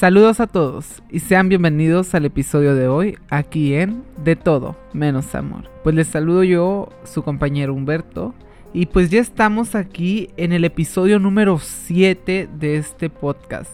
Saludos a todos y sean bienvenidos al episodio de hoy aquí en De todo menos amor. Pues les saludo yo, su compañero Humberto, y pues ya estamos aquí en el episodio número 7 de este podcast.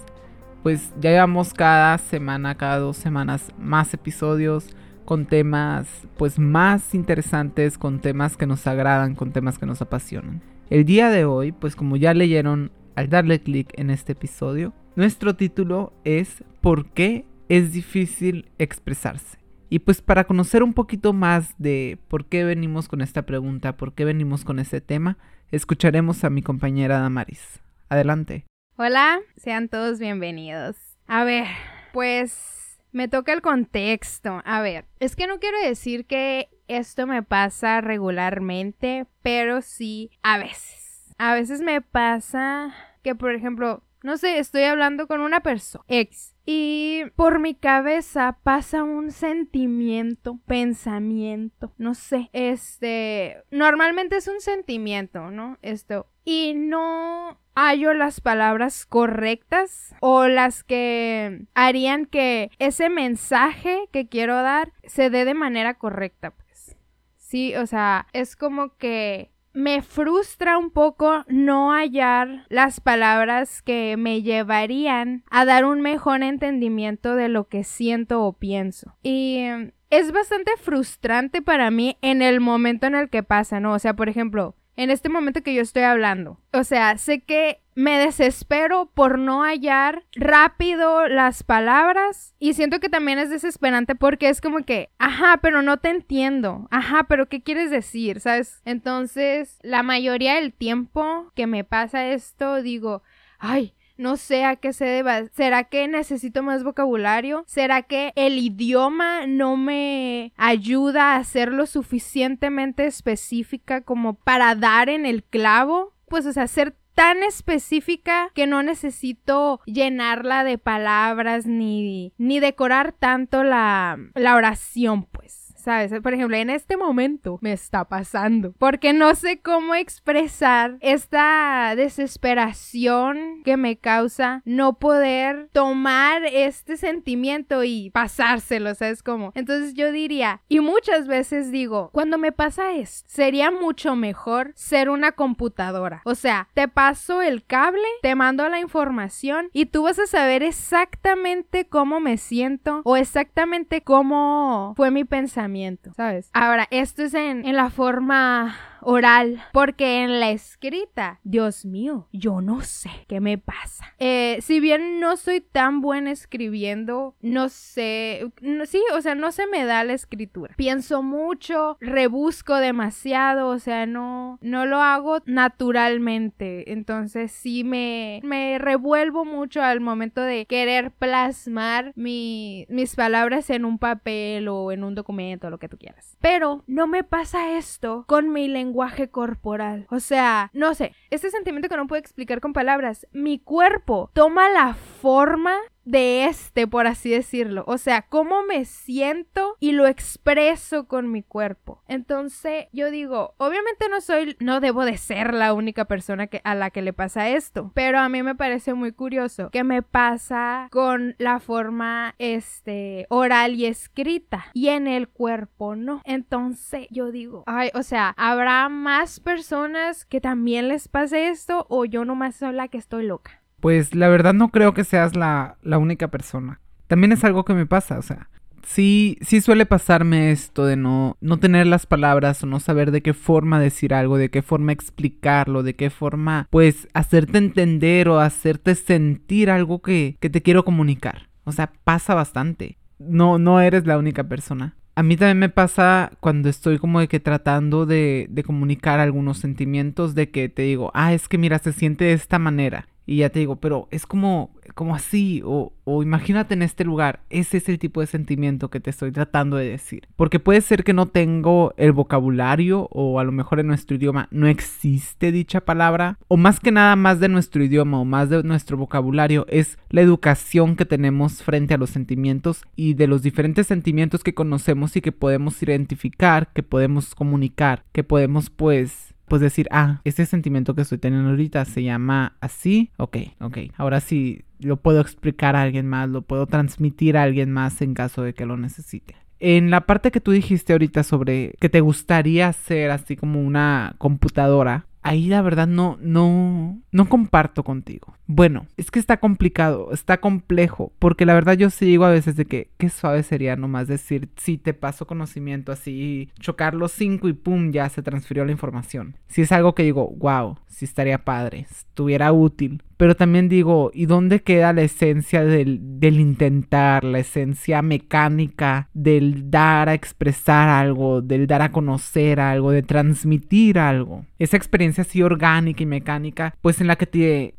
Pues ya llevamos cada semana, cada dos semanas más episodios con temas pues más interesantes, con temas que nos agradan, con temas que nos apasionan. El día de hoy, pues como ya leyeron al darle clic en este episodio, nuestro título es ¿Por qué es difícil expresarse? Y pues para conocer un poquito más de por qué venimos con esta pregunta, por qué venimos con este tema, escucharemos a mi compañera Damaris. Adelante. Hola, sean todos bienvenidos. A ver, pues me toca el contexto. A ver, es que no quiero decir que esto me pasa regularmente, pero sí a veces. A veces me pasa que, por ejemplo, no sé, estoy hablando con una persona, ex, y por mi cabeza pasa un sentimiento, pensamiento, no sé, este, normalmente es un sentimiento, ¿no? Esto, y no hallo las palabras correctas o las que harían que ese mensaje que quiero dar se dé de manera correcta, pues. Sí, o sea, es como que me frustra un poco no hallar las palabras que me llevarían a dar un mejor entendimiento de lo que siento o pienso. Y em, es bastante frustrante para mí en el momento en el que pasa, ¿no? O sea, por ejemplo, en este momento que yo estoy hablando. O sea, sé que me desespero por no hallar rápido las palabras y siento que también es desesperante porque es como que, ajá, pero no te entiendo, ajá, pero ¿qué quieres decir? ¿Sabes? Entonces, la mayoría del tiempo que me pasa esto, digo, ay, no sé a qué se deba. ¿Será que necesito más vocabulario? ¿Será que el idioma no me ayuda a ser lo suficientemente específica como para dar en el clavo? Pues, o sea, ser tan específica que no necesito llenarla de palabras ni, ni decorar tanto la, la oración, pues. ¿Sabes? Por ejemplo, en este momento me está pasando. Porque no sé cómo expresar esta desesperación que me causa no poder tomar este sentimiento y pasárselo, ¿sabes cómo? Entonces yo diría, y muchas veces digo, cuando me pasa esto, sería mucho mejor ser una computadora. O sea, te paso el cable, te mando la información y tú vas a saber exactamente cómo me siento o exactamente cómo fue mi pensamiento ¿sabes? Ahora, esto es en, en la forma oral, porque en la escrita, Dios mío, yo no sé qué me pasa. Eh, si bien no soy tan buena escribiendo, no sé, sí, o sea, no se me da la escritura. Pienso mucho, rebusco demasiado, o sea, no, no lo hago naturalmente. Entonces sí me, me revuelvo mucho al momento de querer plasmar mis palabras en un papel o en un documento, lo que tú quieras. Pero no me pasa esto con mi lenguaje corporal. O sea, no sé, este sentimiento que no puedo explicar con palabras, mi cuerpo toma la forma de este, por así decirlo. O sea, cómo me siento y lo expreso con mi cuerpo. Entonces, yo digo, obviamente no soy, no debo de ser la única persona que, a la que le pasa esto, pero a mí me parece muy curioso que me pasa con la forma, este, oral y escrita y en el cuerpo no. Entonces, yo digo, ay, o sea, ¿habrá más personas que también les pase esto o yo nomás soy la que estoy loca? Pues la verdad no creo que seas la, única persona. También es algo que me pasa, o sea, sí, sí suele pasarme esto de no, no tener las palabras o no saber de qué forma decir algo, de qué forma explicarlo, de qué forma, pues, hacerte entender o hacerte sentir algo que, que te quiero comunicar. O sea, pasa bastante. No, no eres la única persona. A mí también me pasa cuando estoy como de que tratando de, de comunicar algunos sentimientos, de que te digo, ah, es que mira, se siente de esta manera. Y ya te digo, pero es como, como así, o, o, imagínate en este lugar, ese es el tipo de sentimiento que te estoy tratando de decir. Porque puede ser que no tengo el vocabulario, o a lo mejor en nuestro idioma no existe dicha palabra, o más que nada más de nuestro idioma o más de nuestro vocabulario es la educación que tenemos frente a los sentimientos y de los diferentes sentimientos que conocemos y que podemos identificar, que podemos comunicar, que podemos pues pues decir, ah, este sentimiento que estoy teniendo ahorita se llama así, ok, ok, ahora sí lo puedo explicar a alguien más, lo puedo transmitir a alguien más en caso de que lo necesite. En la parte que tú dijiste ahorita sobre que te gustaría ser así como una computadora, ahí la verdad no, no, no comparto contigo. Bueno, es que está complicado, está complejo, porque la verdad yo sí digo a veces de que qué suave sería nomás decir, si te paso conocimiento así, chocar los cinco y pum, ya se transfirió la información. Si es algo que digo, wow, sí estaría padre, estuviera útil. Pero también digo, ¿y dónde queda la esencia del, del intentar, la esencia mecánica del dar a expresar algo, del dar a conocer algo, de transmitir algo? Esa experiencia así orgánica y mecánica, pues en la que te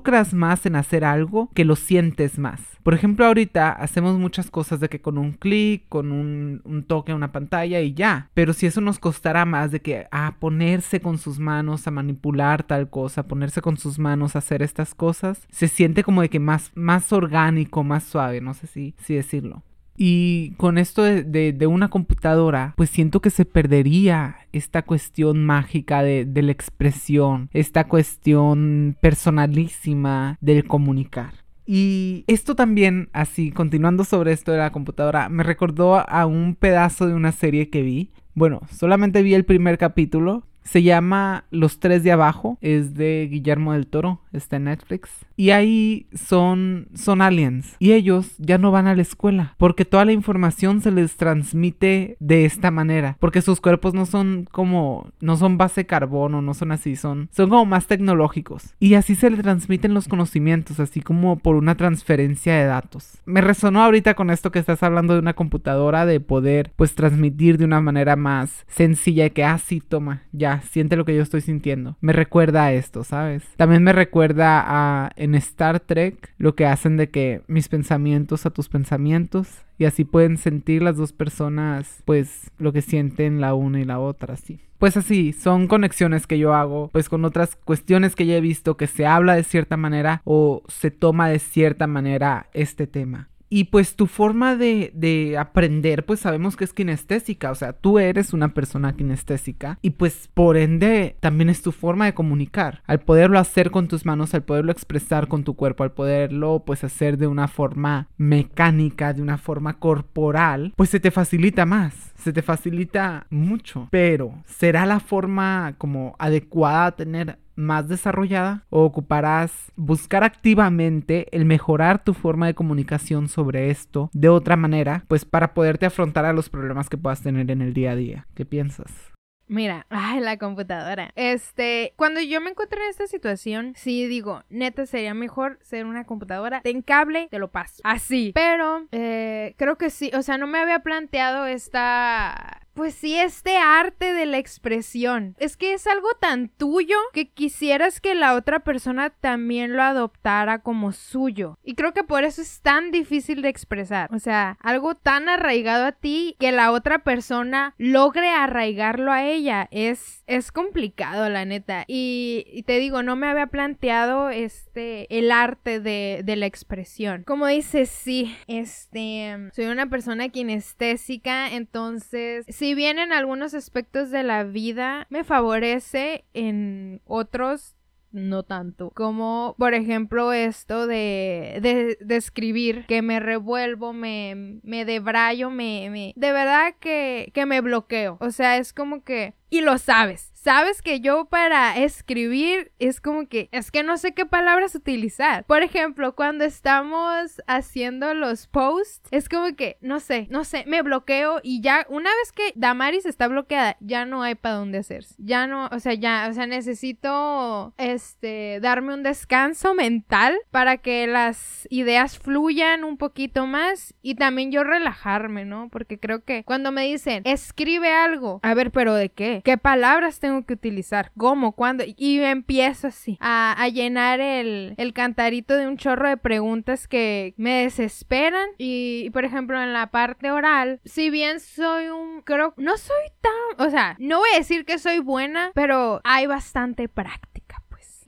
involucras más en hacer algo que lo sientes más. Por ejemplo, ahorita hacemos muchas cosas de que con un clic, con un, toque a una pantalla y ya. Pero si eso nos costará más de que a ponerse con sus manos a manipular tal cosa, ponerse con sus manos a hacer estas cosas, se siente como de que más, más orgánico, más suave, no sé si, si decirlo. Y con esto de, de, una computadora, pues siento que se perdería esta cuestión mágica de, de la expresión, esta cuestión personalísima del comunicar. Y esto también, así, continuando sobre esto de la computadora, me recordó a un pedazo de una serie que vi. Bueno, solamente vi el primer capítulo, se llama Los Tres de Abajo, es de Guillermo del Toro, está Netflix. Y ahí son, son aliens. Y ellos ya no van a la escuela, porque toda la información se les transmite de esta manera. Porque sus cuerpos no son como, no son base carbono, no son así, son, son como más tecnológicos. Y así se les transmiten los conocimientos, así como por una transferencia de datos. Me resonó ahorita con esto que estás hablando de una computadora, de poder pues transmitir de una manera más sencilla que, ah, sí, toma, ya siente lo que yo estoy sintiendo. Me recuerda a esto, ¿sabes? También me recuerda a en Star Trek lo que hacen de que mis pensamientos a tus pensamientos y así pueden sentir las dos personas pues lo que sienten la una y la otra, así. Pues así, son conexiones que yo hago pues con otras cuestiones que ya he visto que se habla de cierta manera o se toma de cierta manera este tema. Y pues tu forma de, de, aprender, pues sabemos que es kinestésica, o sea, tú eres una persona kinestésica y pues por ende también es tu forma de comunicar. Al poderlo hacer con tus manos, al poderlo expresar con tu cuerpo, al poderlo pues hacer de una forma mecánica, de una forma corporal, pues se te facilita más, se te facilita mucho. Pero ¿será la forma como adecuada a tener más desarrollada o ocuparás buscar activamente el mejorar tu forma de comunicación sobre esto de otra manera, pues para poderte afrontar a los problemas que puedas tener en el día a día. ¿Qué piensas? Mira, ay, la computadora. Este, cuando yo me encontré en esta situación, sí digo, neta, sería mejor ser una computadora. Ten cable, te lo paso. Así. Pero, eh, creo que sí, o sea, no me había planteado esta pues sí, este arte de la expresión. Es que es algo tan tuyo que quisieras que la otra persona también lo adoptara como suyo. Y creo que por eso es tan difícil de expresar. O sea, algo tan arraigado a ti que la otra persona logre arraigarlo a ella. Es, es complicado, la neta. Y, te digo, no me había planteado este, el arte de, de la expresión. Como dices, sí, este, soy una persona kinestésica, entonces si bien en algunos aspectos de la vida me favorece, en otros no tanto. Como por ejemplo esto de, de, escribir, que me revuelvo, me, me debrayo, me, me... De verdad que, que me bloqueo. O sea, es como que... Y lo sabes sabes que yo para escribir es como que es que no sé qué palabras utilizar. Por ejemplo, cuando estamos haciendo los posts, es como que no sé, no sé, me bloqueo y ya una vez que Damaris está bloqueada, ya no hay para dónde hacerse. Ya no, o sea, ya, o sea, necesito este darme un descanso mental para que las ideas fluyan un poquito más y también yo relajarme, ¿no? Porque creo que cuando me dicen, "Escribe algo", a ver, pero ¿de qué? ¿Qué palabras tengo tengo que utilizar, cómo, cuándo, y empiezo así a, a llenar el, el, cantarito de un chorro de preguntas que me desesperan. Y, y, por ejemplo en la parte oral, si bien soy un, creo, no soy tan, o sea, no voy a decir que soy buena, pero hay bastante práctica.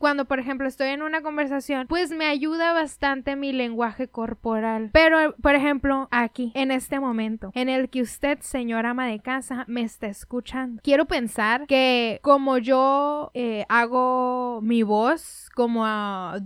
Cuando, por ejemplo, estoy en una conversación, pues me ayuda bastante mi lenguaje corporal. Pero, por ejemplo, aquí, en este momento, en el que usted, señora ama de casa, me está escuchando. Quiero pensar que como yo eh, hago mi voz, como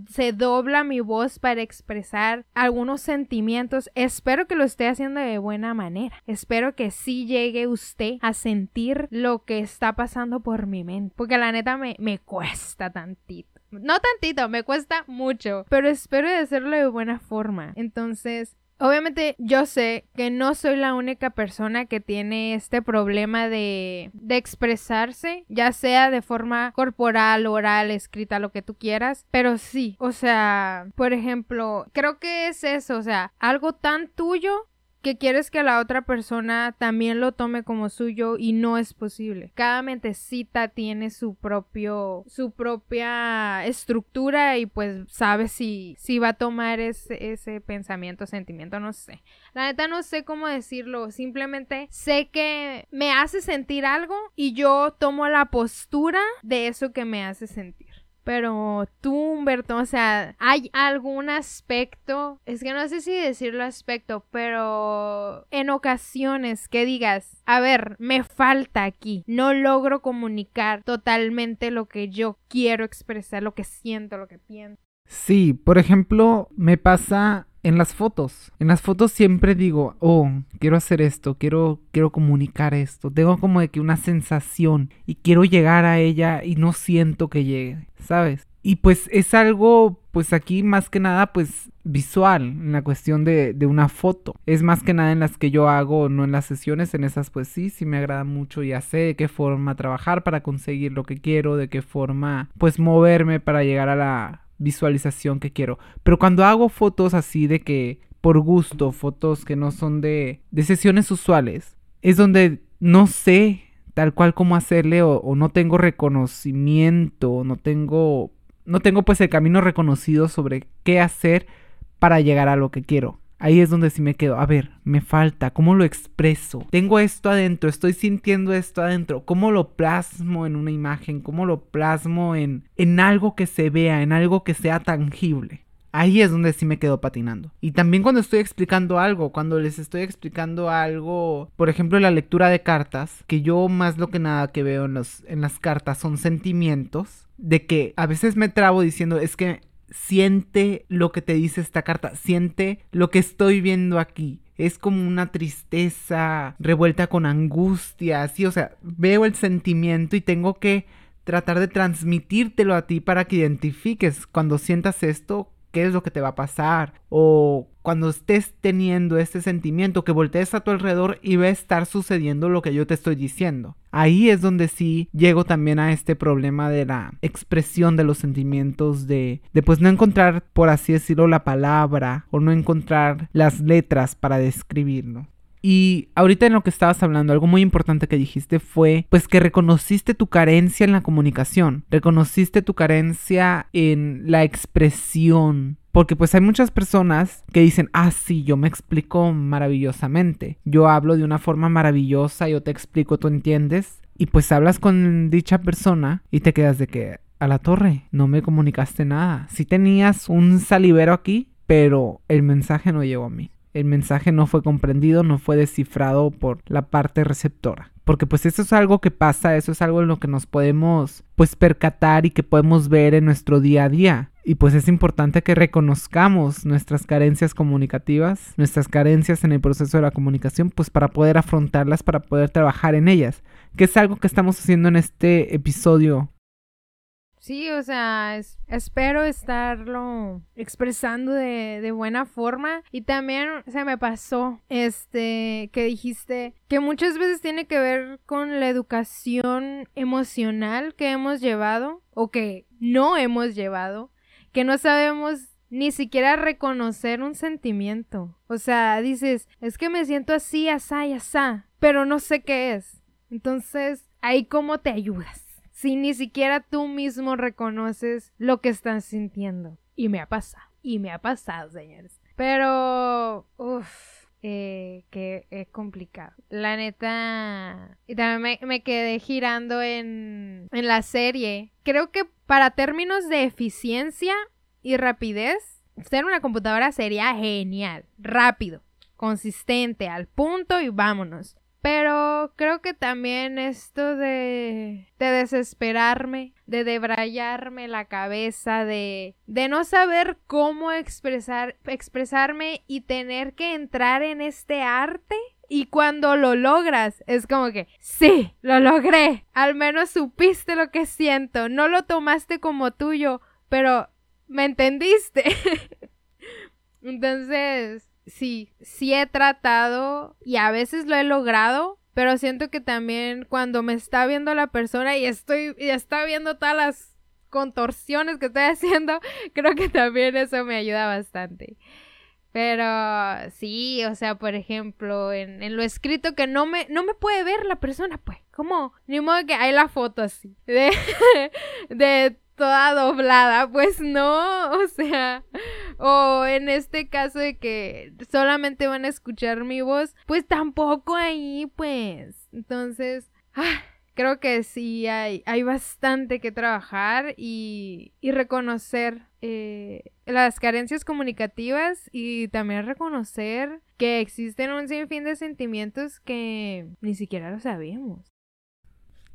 se dobla mi voz para expresar algunos sentimientos, espero que lo esté haciendo de buena manera. Espero que sí llegue usted a sentir lo que está pasando por mi mente. Porque la neta me, me cuesta tantito. No tantito, me cuesta mucho. Pero espero de hacerlo de buena forma. Entonces, Obviamente yo sé que no soy la única persona que tiene este problema de, de, expresarse, ya sea de forma corporal, oral, escrita, lo que tú quieras, pero sí, o sea, por ejemplo, creo que es eso, o sea, algo tan tuyo que quieres que la otra persona también lo tome como suyo y no es posible. Cada mentecita tiene su propio su propia estructura y pues sabe si si va a tomar ese, ese pensamiento, sentimiento, no sé. La neta no sé cómo decirlo, simplemente sé que me hace sentir algo y yo tomo la postura de eso que me hace sentir. Pero tú, Humberto, o sea, ¿hay algún aspecto? Es que no sé si decirlo aspecto, pero en ocasiones que digas, a ver, me falta aquí, no logro comunicar totalmente lo que yo quiero expresar, lo que siento, lo que pienso. Sí, por ejemplo, me pasa en las fotos. En las fotos siempre digo, oh, quiero hacer esto, quiero, quiero comunicar esto. Tengo como de que una sensación y quiero llegar a ella y no siento que llegue, ¿sabes? Y pues es algo, pues aquí más que nada, pues visual, en la cuestión de, de, una foto. Es más que nada en las que yo hago, no en las sesiones, en esas pues sí, sí me agrada mucho, ya sé de qué forma trabajar para conseguir lo que quiero, de qué forma pues moverme para llegar a la visualización que quiero. Pero cuando hago fotos así de que por gusto, fotos que no son de, de sesiones usuales, es donde no sé tal cual cómo hacerle o, o, no tengo reconocimiento, no tengo, no tengo pues el camino reconocido sobre qué hacer para llegar a lo que quiero. Ahí es donde sí me quedo. A ver, me falta. ¿Cómo lo expreso? Tengo esto adentro, estoy sintiendo esto adentro. ¿Cómo lo plasmo en una imagen? ¿Cómo lo plasmo en, en algo que se vea, en algo que sea tangible? Ahí es donde sí me quedo patinando. Y también cuando estoy explicando algo, cuando les estoy explicando algo, por ejemplo, la lectura de cartas, que yo más lo que nada que veo en, los, en las cartas son sentimientos, de que a veces me trabo diciendo, es que siente lo que te dice esta carta, siente lo que estoy viendo aquí. Es como una tristeza revuelta con angustia, así, o sea, veo el sentimiento y tengo que tratar de transmitírtelo a ti para que identifiques cuando sientas esto, qué es lo que te va a pasar o cuando estés teniendo este sentimiento que voltees a tu alrededor y va a estar sucediendo lo que yo te estoy diciendo. Ahí es donde sí llego también a este problema de la expresión de los sentimientos de, de pues no encontrar por así decirlo la palabra o no encontrar las letras para describirlo. Y ahorita en lo que estabas hablando, algo muy importante que dijiste fue pues que reconociste tu carencia en la comunicación, reconociste tu carencia en la expresión. Porque pues hay muchas personas que dicen, ah, sí, yo me explico maravillosamente. Yo hablo de una forma maravillosa, yo te explico, tú entiendes. Y pues hablas con dicha persona y te quedas de que, a la torre, no me comunicaste nada. Sí tenías un salivero aquí, pero el mensaje no llegó a mí el mensaje no fue comprendido, no fue descifrado por la parte receptora. Porque pues eso es algo que pasa, eso es algo en lo que nos podemos pues percatar y que podemos ver en nuestro día a día. Y pues es importante que reconozcamos nuestras carencias comunicativas, nuestras carencias en el proceso de la comunicación, pues para poder afrontarlas, para poder trabajar en ellas. Que es algo que estamos haciendo en este episodio Sí, o sea, espero estarlo expresando de, de, buena forma. Y también se me pasó, este, que dijiste que muchas veces tiene que ver con la educación emocional que hemos llevado o que no hemos llevado, que no sabemos ni siquiera reconocer un sentimiento. O sea, dices, es que me siento así, asá y asá, pero no sé qué es. Entonces, ahí cómo te ayudas si ni siquiera tú mismo reconoces lo que estás sintiendo. Y me ha pasado, y me ha pasado, señores. Pero, uff, eh, que es complicado. La neta. Y también me, me quedé girando en, en la serie. Creo que para términos de eficiencia y rapidez, ser una computadora sería genial. Rápido, consistente, al punto y vámonos. Pero creo que también esto de, de desesperarme, de debrayarme la cabeza, de, de no saber cómo expresar, expresarme y tener que entrar en este arte. Y cuando lo logras, es como que, sí, lo logré. Al menos supiste lo que siento. No lo tomaste como tuyo, pero me entendiste. Entonces, sí, sí he tratado y a veces lo he logrado, pero siento que también cuando me está viendo la persona y estoy y está viendo todas las contorsiones que estoy haciendo, creo que también eso me ayuda bastante. Pero sí, o sea, por ejemplo, en, en, lo escrito que no me, no me puede ver la persona, pues, ¿cómo? Ni modo que hay la foto así, de, de toda doblada, pues no, o sea, o en este caso de que solamente van a escuchar mi voz, pues tampoco ahí, pues. Entonces, ah, creo que sí hay, hay bastante que trabajar y, reconocer eh, las carencias comunicativas y también reconocer que existen un sinfín de sentimientos que ni siquiera lo sabemos.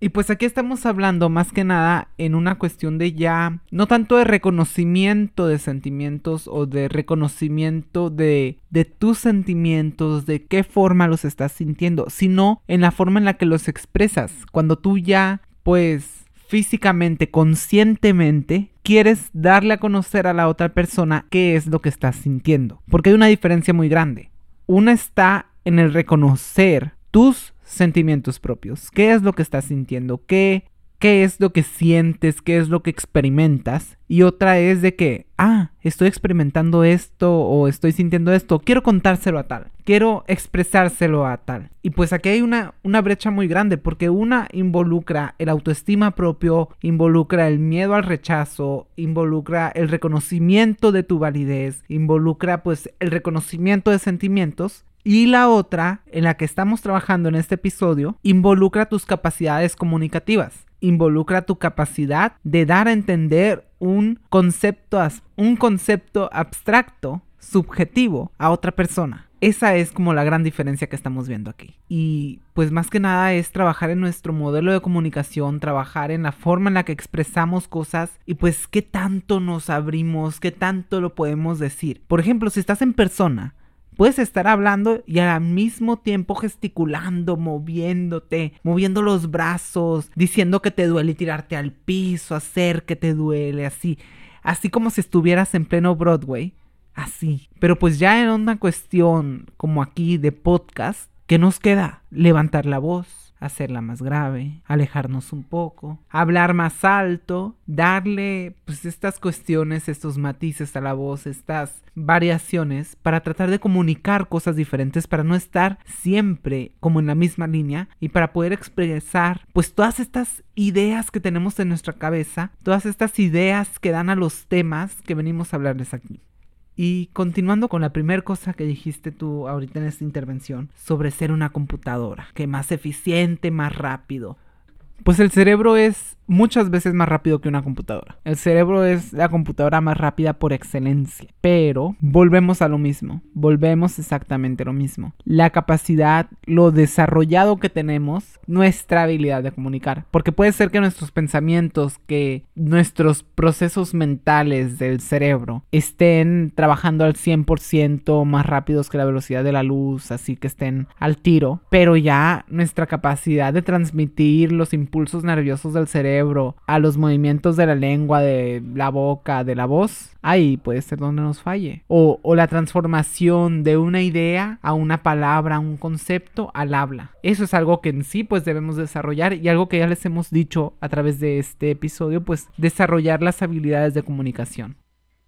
Y pues aquí estamos hablando más que nada en una cuestión de ya, no tanto de reconocimiento de sentimientos o de reconocimiento de, de tus sentimientos, de qué forma los estás sintiendo, sino en la forma en la que los expresas. Cuando tú ya, pues, físicamente, conscientemente, quieres darle a conocer a la otra persona qué es lo que estás sintiendo. Porque hay una diferencia muy grande. Una está en el reconocer tus sentimientos propios. ¿Qué es lo que estás sintiendo? ¿Qué, ¿Qué es lo que sientes? ¿Qué es lo que experimentas? Y otra es de que, ah, estoy experimentando esto o estoy sintiendo esto. Quiero contárselo a tal. Quiero expresárselo a tal. Y pues aquí hay una, una brecha muy grande porque una involucra el autoestima propio, involucra el miedo al rechazo, involucra el reconocimiento de tu validez, involucra pues el reconocimiento de sentimientos y la otra, en la que estamos trabajando en este episodio, involucra tus capacidades comunicativas. Involucra tu capacidad de dar a entender un concepto, un concepto abstracto, subjetivo, a otra persona. Esa es como la gran diferencia que estamos viendo aquí. Y pues más que nada es trabajar en nuestro modelo de comunicación, trabajar en la forma en la que expresamos cosas y pues qué tanto nos abrimos, qué tanto lo podemos decir. Por ejemplo, si estás en persona, Puedes estar hablando y al mismo tiempo gesticulando, moviéndote, moviendo los brazos, diciendo que te duele y tirarte al piso, hacer que te duele, así. Así como si estuvieras en pleno Broadway. Así. Pero pues ya en una cuestión como aquí de podcast, ¿qué nos queda? Levantar la voz hacerla más grave, alejarnos un poco, hablar más alto, darle pues estas cuestiones, estos matices a la voz, estas variaciones para tratar de comunicar cosas diferentes, para no estar siempre como en la misma línea y para poder expresar pues todas estas ideas que tenemos en nuestra cabeza, todas estas ideas que dan a los temas que venimos a hablarles aquí. Y continuando con la primera cosa que dijiste tú ahorita en esta intervención, sobre ser una computadora, que más eficiente, más rápido. Pues el cerebro es muchas veces más rápido que una computadora. El cerebro es la computadora más rápida por excelencia. Pero volvemos a lo mismo. Volvemos exactamente lo mismo. La capacidad, lo desarrollado que tenemos, nuestra habilidad de comunicar. Porque puede ser que nuestros pensamientos, que nuestros procesos mentales del cerebro estén trabajando al 100% más rápidos que la velocidad de la luz, así que estén al tiro. Pero ya nuestra capacidad de transmitir los impulsos nerviosos del cerebro a los movimientos de la lengua, de la boca, de la voz, ahí puede ser donde nos falle. O, o la transformación de una idea a una palabra, a un concepto, al habla. Eso es algo que en sí pues debemos desarrollar y algo que ya les hemos dicho a través de este episodio, pues desarrollar las habilidades de comunicación.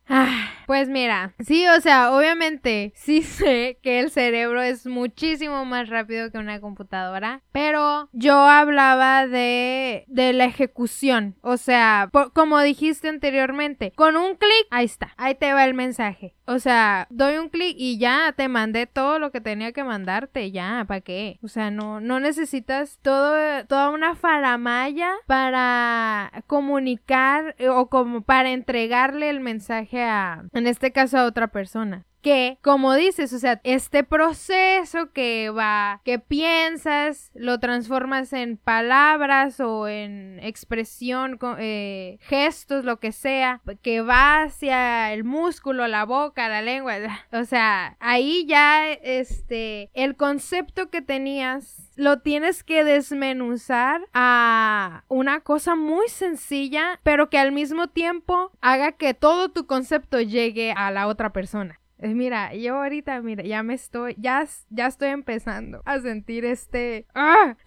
Ah Pues mira, sí, o sea, obviamente sí sé que el cerebro es muchísimo más rápido que una computadora, pero yo hablaba de, de la ejecución, o sea, como dijiste anteriormente, con un clic, ahí está, ahí te va el mensaje. O sea, doy un clic y ya te mandé todo lo que tenía que mandarte, ya, ¿para qué? O sea, no, no necesitas todo, toda una faramaya para comunicar eh, o como para entregarle el mensaje a, en este caso, a otra persona que, como dices, o sea, este proceso que va, que piensas, lo transformas en palabras o en expresión, eh, gestos, lo que sea, que va hacia el músculo, la boca, la lengua, o sea, ahí ya, este, el concepto que tenías lo tienes que desmenuzar a una cosa muy sencilla, pero que al mismo tiempo haga que todo tu concepto llegue a la otra persona. Eh, mira, yo ahorita, mira, ya me estoy, ya, ya estoy empezando a sentir este... ¡Ah!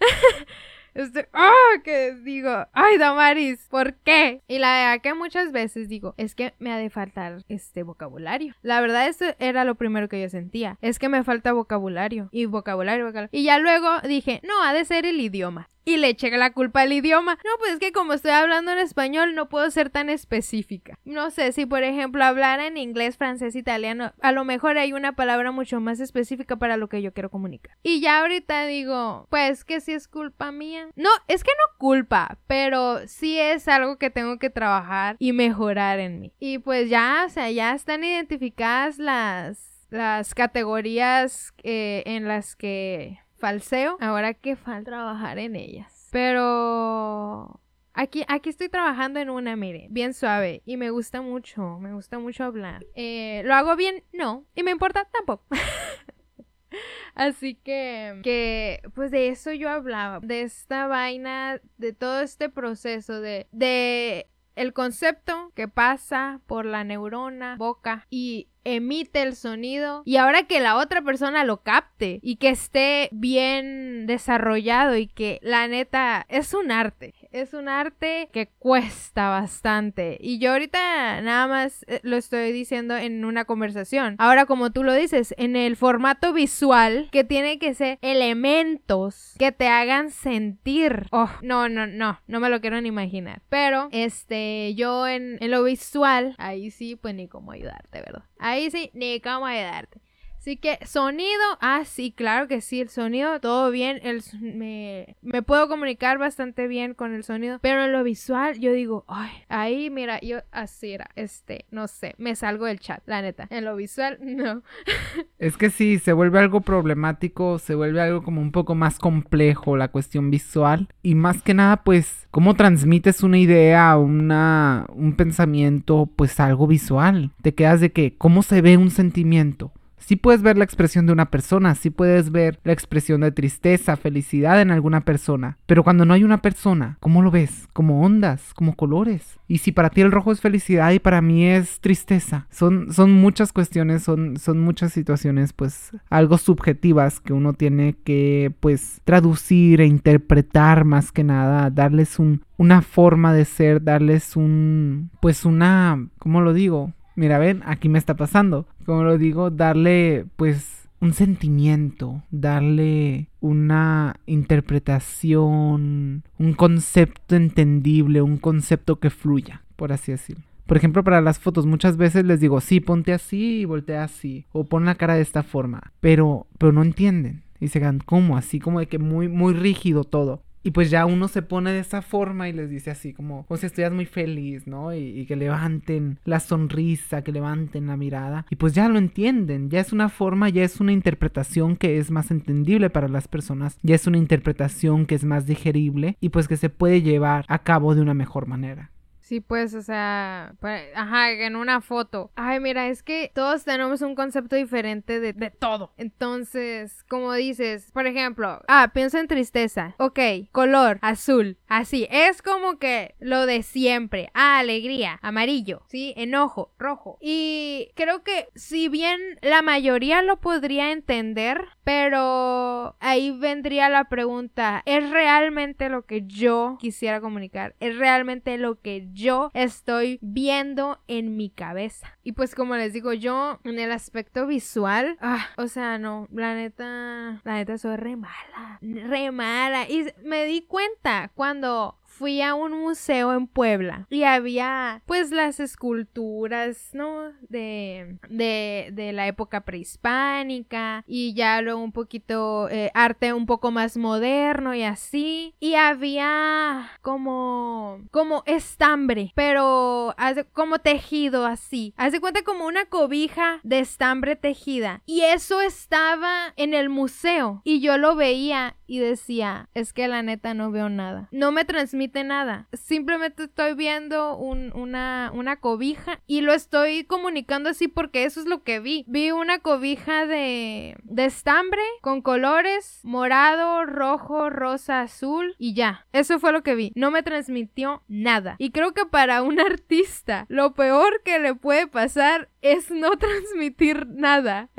Este, ¡ah! Que digo, ay, Damaris, ¿por qué? Y la verdad que muchas veces digo, es que me ha de faltar este vocabulario. La verdad, eso era lo primero que yo sentía. Es que me falta vocabulario. Y vocabulario, vocabulario. Y ya luego dije, no, ha de ser el idioma y le eché la culpa al idioma. No, pues es que como estoy hablando en español no puedo ser tan específica. No sé, si por ejemplo hablara en inglés, francés, italiano, a lo mejor hay una palabra mucho más específica para lo que yo quiero comunicar. Y ya ahorita digo, pues que si es culpa mía. No, es que no culpa, pero sí es algo que tengo que trabajar y mejorar en mí. Y pues ya, o sea, ya están identificadas las, las categorías eh, en las que falseo. Ahora que falta trabajar en ellas. Pero Aquí, aquí estoy trabajando en una, mire, bien suave. Y me gusta mucho, me gusta mucho hablar. Eh, ¿Lo hago bien? No. ¿Y me importa? Tampoco. Así que, que, pues de eso yo hablaba. De esta vaina, de todo este proceso de, de el concepto que pasa por la neurona, boca y emite el sonido y ahora que la otra persona lo capte y que esté bien desarrollado y que la neta es un arte es un arte que cuesta bastante. Y yo ahorita nada más eh, lo estoy diciendo en una conversación. Ahora, como tú lo dices, en el formato visual, que tiene que ser elementos que te hagan sentir. Oh, no, no, no, no me lo quiero ni imaginar. Pero, este, yo en, en lo visual, ahí sí, pues ni cómo ayudarte, ¿verdad? Ahí sí, ni cómo ayudarte. Así que sonido, ah, sí, claro que sí, el sonido, todo bien, el, me, me puedo comunicar bastante bien con el sonido, pero en lo visual yo digo, ay, ahí mira, yo así era, este, no sé, me salgo del chat, la neta, en lo visual, no. es que sí, se vuelve algo problemático, se vuelve algo como un poco más complejo la cuestión visual y más que nada, pues, cómo transmites una idea, una, un pensamiento, pues algo visual, te quedas de que, ¿cómo se ve un sentimiento? Sí puedes ver la expresión de una persona, sí puedes ver la expresión de tristeza, felicidad en alguna persona, pero cuando no hay una persona, ¿cómo lo ves? Como ondas, como colores. Y si para ti el rojo es felicidad y para mí es tristeza, son, son muchas cuestiones, son, son muchas situaciones pues algo subjetivas que uno tiene que pues traducir e interpretar más que nada, darles un, una forma de ser, darles un pues una, ¿cómo lo digo? Mira, ven, aquí me está pasando. Como lo digo, darle pues un sentimiento, darle una interpretación, un concepto entendible, un concepto que fluya, por así decirlo. Por ejemplo, para las fotos muchas veces les digo, sí, ponte así y voltea así, o pon la cara de esta forma, pero, pero no entienden. Y se quedan, ¿cómo? Así como de que muy, muy rígido todo. Y pues ya uno se pone de esa forma y les dice así como, o sea, estás muy feliz, ¿no? Y, que levanten la sonrisa, que levanten la mirada. Y pues ya lo entienden, ya es una forma, ya es una interpretación que es más entendible para las personas, ya es una interpretación que es más digerible y pues que se puede llevar a cabo de una mejor manera. Sí, pues, o sea, pues, ajá, en una foto. Ay, mira, es que todos tenemos un concepto diferente de, de, todo. Entonces, como dices, por ejemplo, ah, pienso en tristeza. Ok, color, azul. Así, es como que lo de siempre. Ah, alegría, amarillo, ¿sí? Enojo, rojo. Y creo que si bien la mayoría lo podría entender, pero ahí vendría la pregunta, ¿es realmente lo que yo quisiera comunicar? ¿Es realmente lo que yo estoy viendo en mi cabeza. Y pues como les digo yo, en el aspecto visual, ah, o sea, no, la neta, la neta soy re mala, re mala. Y me di cuenta cuando fui a un museo en Puebla y había pues las esculturas, ¿no? De, de, de la época prehispánica y ya luego un poquito eh, arte un poco más moderno y así. Y había como, como estambre, pero como tejido así. Haz cuenta como una cobija de estambre tejida. Y eso estaba en el museo y yo lo veía y decía, es que la neta no veo nada. No me transmite nada. Simplemente estoy viendo una, una cobija y lo estoy comunicando así porque eso es lo que vi. Vi una cobija de, de estambre con colores morado, rojo, rosa, azul y ya. Eso fue lo que vi. No me transmitió nada. Y creo que para un artista lo peor que le puede pasar es no transmitir nada.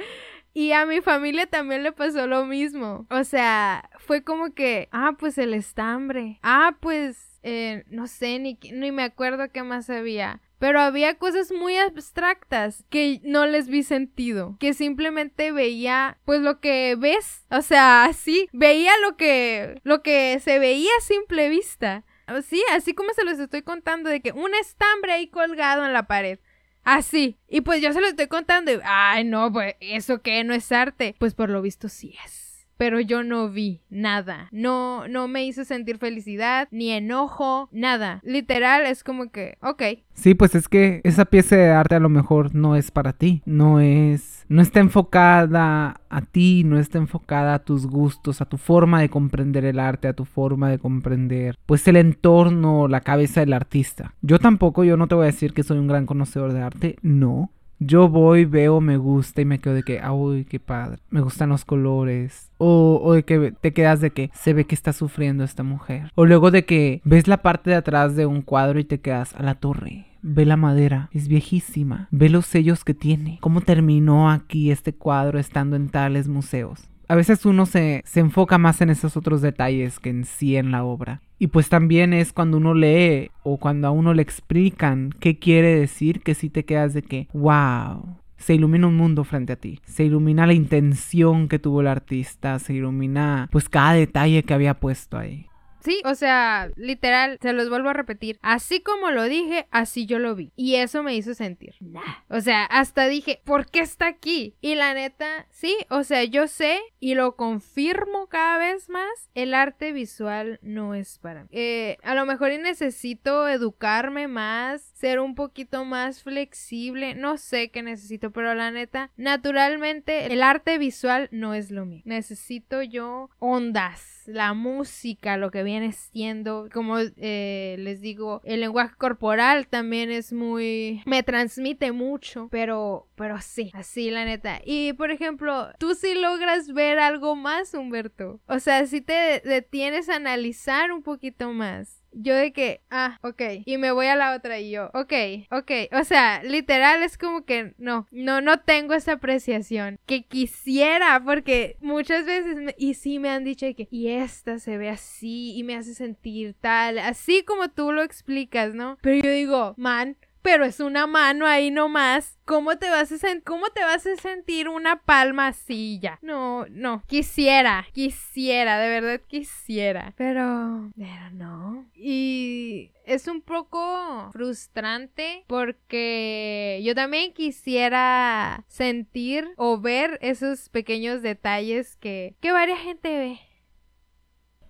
Y a mi familia también le pasó lo mismo. O sea, fue como que, ah, pues el estambre. Ah, pues, eh, no sé, ni, ni me acuerdo qué más había. Pero había cosas muy abstractas que no les vi sentido, que simplemente veía pues lo que ves, o sea, así, veía lo que lo que se veía a simple vista. Sí, así como se los estoy contando de que un estambre ahí colgado en la pared. Así. Y pues yo se lo estoy contando. Ay, no, pues eso que no es arte. Pues por lo visto sí es pero yo no vi nada. No, no me hizo sentir felicidad, ni enojo, nada. Literal es como que, ok. Sí, pues es que esa pieza de arte a lo mejor no es para ti, no es, no está enfocada a ti, no está enfocada a tus gustos, a tu forma de comprender el arte, a tu forma de comprender, pues el entorno, la cabeza del artista. Yo tampoco, yo no te voy a decir que soy un gran conocedor de arte, no. Yo voy, veo, me gusta y me quedo de que, uy, qué padre, me gustan los colores. O, o de que te quedas de que se ve que está sufriendo esta mujer. O luego de que ves la parte de atrás de un cuadro y te quedas a la torre. Ve la madera, es viejísima. Ve los sellos que tiene. ¿Cómo terminó aquí este cuadro estando en tales museos? a veces uno se, se, enfoca más en esos otros detalles que en sí en la obra. Y pues también es cuando uno lee o cuando a uno le explican qué quiere decir que si te quedas de que, wow, se ilumina un mundo frente a ti. Se ilumina la intención que tuvo el artista, se ilumina pues cada detalle que había puesto ahí. Sí, o sea, literal, se los vuelvo a repetir. Así como lo dije, así yo lo vi. Y eso me hizo sentir. O sea, hasta dije, ¿por qué está aquí? Y la neta, sí, o sea, yo sé y lo confirmo cada vez más. El arte visual no es para mí. Eh, a lo mejor necesito educarme más, ser un poquito más flexible. No sé qué necesito, pero la neta, naturalmente, el arte visual no es lo mío. Necesito yo ondas, la música, lo que viene siendo, como eh, les digo, el lenguaje corporal también es muy, me transmite mucho, pero, pero sí, así la neta. Y por ejemplo, tú sí logras ver algo más, Humberto. O sea, si te detienes a analizar un poquito más yo de que, ah, ok, y me voy a la otra y yo, ok, ok, o sea, literal es como que no, no, no tengo esa apreciación que quisiera, porque muchas veces, y sí me han dicho que, y esta se ve así y me hace sentir tal, así como tú lo explicas, ¿no? Pero yo digo, man, pero es una mano ahí nomás. ¿Cómo te vas a, cómo te vas a sentir una palma? No, no. Quisiera, quisiera, de verdad quisiera. Pero, pero no. Y es un poco frustrante porque yo también quisiera sentir o ver esos pequeños detalles que, que varias gente ve.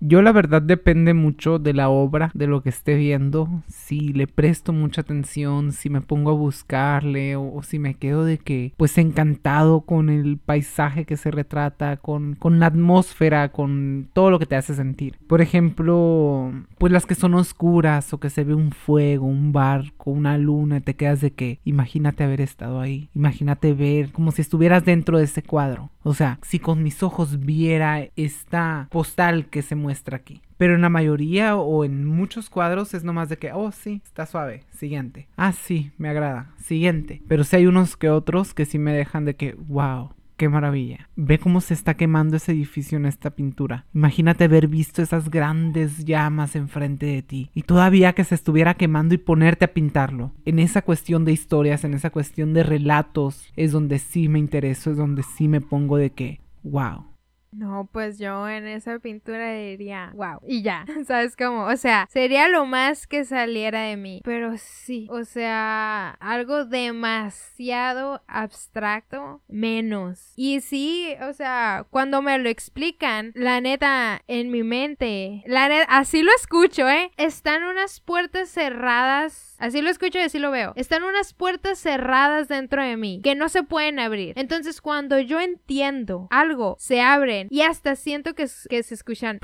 Yo la verdad depende mucho de la obra, de lo que esté viendo, si le presto mucha atención, si me pongo a buscarle o, si me quedo de que pues encantado con el paisaje que se retrata, con, con la atmósfera, con todo lo que te hace sentir. Por ejemplo, pues las que son oscuras o que se ve un fuego, un barco, una luna, te quedas de que imagínate haber estado ahí, imagínate ver como si estuvieras dentro de ese cuadro. O sea, si con mis ojos viera esta postal que se muestra aquí. Pero en la mayoría o en muchos cuadros es nomás de que, oh sí, está suave, siguiente. Ah sí, me agrada, siguiente. Pero sí hay unos que otros que sí me dejan de que, wow, Qué maravilla. Ve cómo se está quemando ese edificio en esta pintura. Imagínate haber visto esas grandes llamas enfrente de ti y todavía que se estuviera quemando y ponerte a pintarlo. En esa cuestión de historias, en esa cuestión de relatos, es donde sí me intereso, es donde sí me pongo de que, wow, no, pues yo en esa pintura diría, wow, y ya, ¿sabes cómo? O sea, sería lo más que saliera de mí, pero sí, o sea, algo demasiado abstracto, menos. Y sí, o sea, cuando me lo explican, la neta, en mi mente, la neta, así lo escucho, ¿eh? Están unas puertas cerradas, así lo escucho y así lo veo, están unas puertas cerradas dentro de mí que no se pueden abrir. Entonces, cuando yo entiendo algo, se abre y hasta siento que, que se escuchan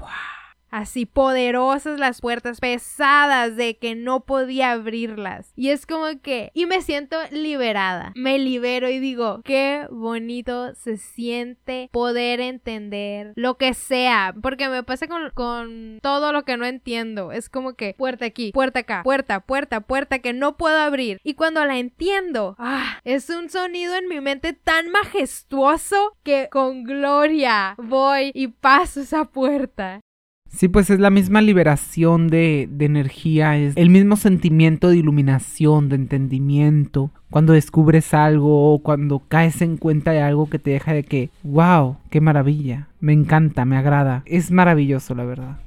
así poderosas las puertas, pesadas de que no podía abrirlas. Y es como que, y me siento liberada, me libero y digo, qué bonito se siente poder entender lo que sea, porque me pasa con, con todo lo que no entiendo. Es como que puerta aquí, puerta acá, puerta, puerta, puerta que no puedo abrir. Y cuando la entiendo, ah, es un sonido en mi mente tan majestuoso que con gloria voy y paso esa puerta. Sí, pues es la misma liberación de, de, energía, es el mismo sentimiento de iluminación, de entendimiento. Cuando descubres algo o cuando caes en cuenta de algo que te deja de que, wow, qué maravilla, me encanta, me agrada. Es maravilloso, la verdad.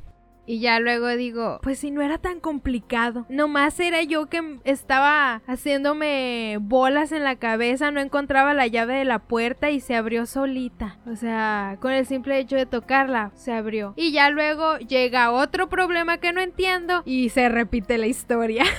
Y ya luego digo, pues si no era tan complicado. Nomás era yo que estaba haciéndome bolas en la cabeza, no encontraba la llave de la puerta y se abrió solita. O sea, con el simple hecho de tocarla, se abrió. Y ya luego llega otro problema que no entiendo y se repite la historia.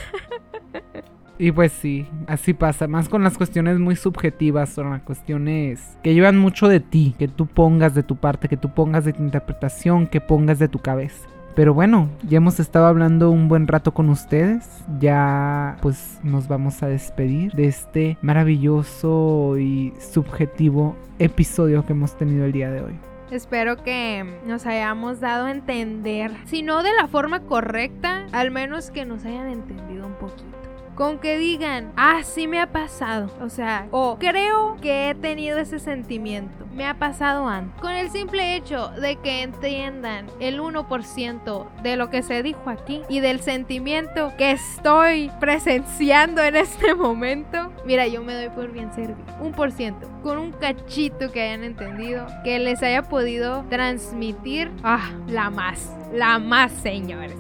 Y pues sí, así pasa, más con las cuestiones muy subjetivas, son las cuestiones que llevan mucho de ti, que tú pongas de tu parte, que tú pongas de tu interpretación, que pongas de tu cabeza. Pero bueno, ya hemos estado hablando un buen rato con ustedes. Ya pues nos vamos a despedir de este maravilloso y subjetivo episodio que hemos tenido el día de hoy. Espero que nos hayamos dado a entender, si no de la forma correcta, al menos que nos hayan entendido un poquito con que digan, ah, me ha pasado. O sea, o creo que he tenido ese sentimiento. Me ha pasado antes. Con el simple hecho de que entiendan el 1% de lo que se dijo aquí y del sentimiento que estoy presenciando en este momento, mira, yo me doy por bien servido. Un por ciento. Con un cachito que hayan entendido, que les haya podido transmitir, ah, la más, la más, señores.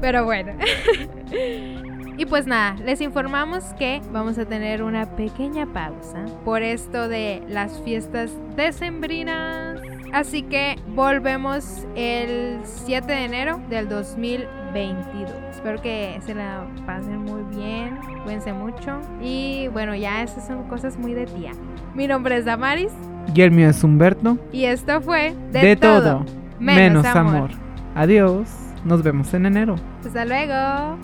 Pero bueno. Y pues nada, les informamos que vamos a tener una pequeña pausa por esto de las fiestas decembrinas. Así que volvemos el 7 de enero del 2022. Espero que se la pasen muy bien, cuídense mucho. Y bueno, ya esas son cosas muy de tía. Mi nombre es Damaris. Y el mío es Humberto. Y esto fue De, todo, menos, amor. Adiós. Nos vemos en enero. Hasta luego.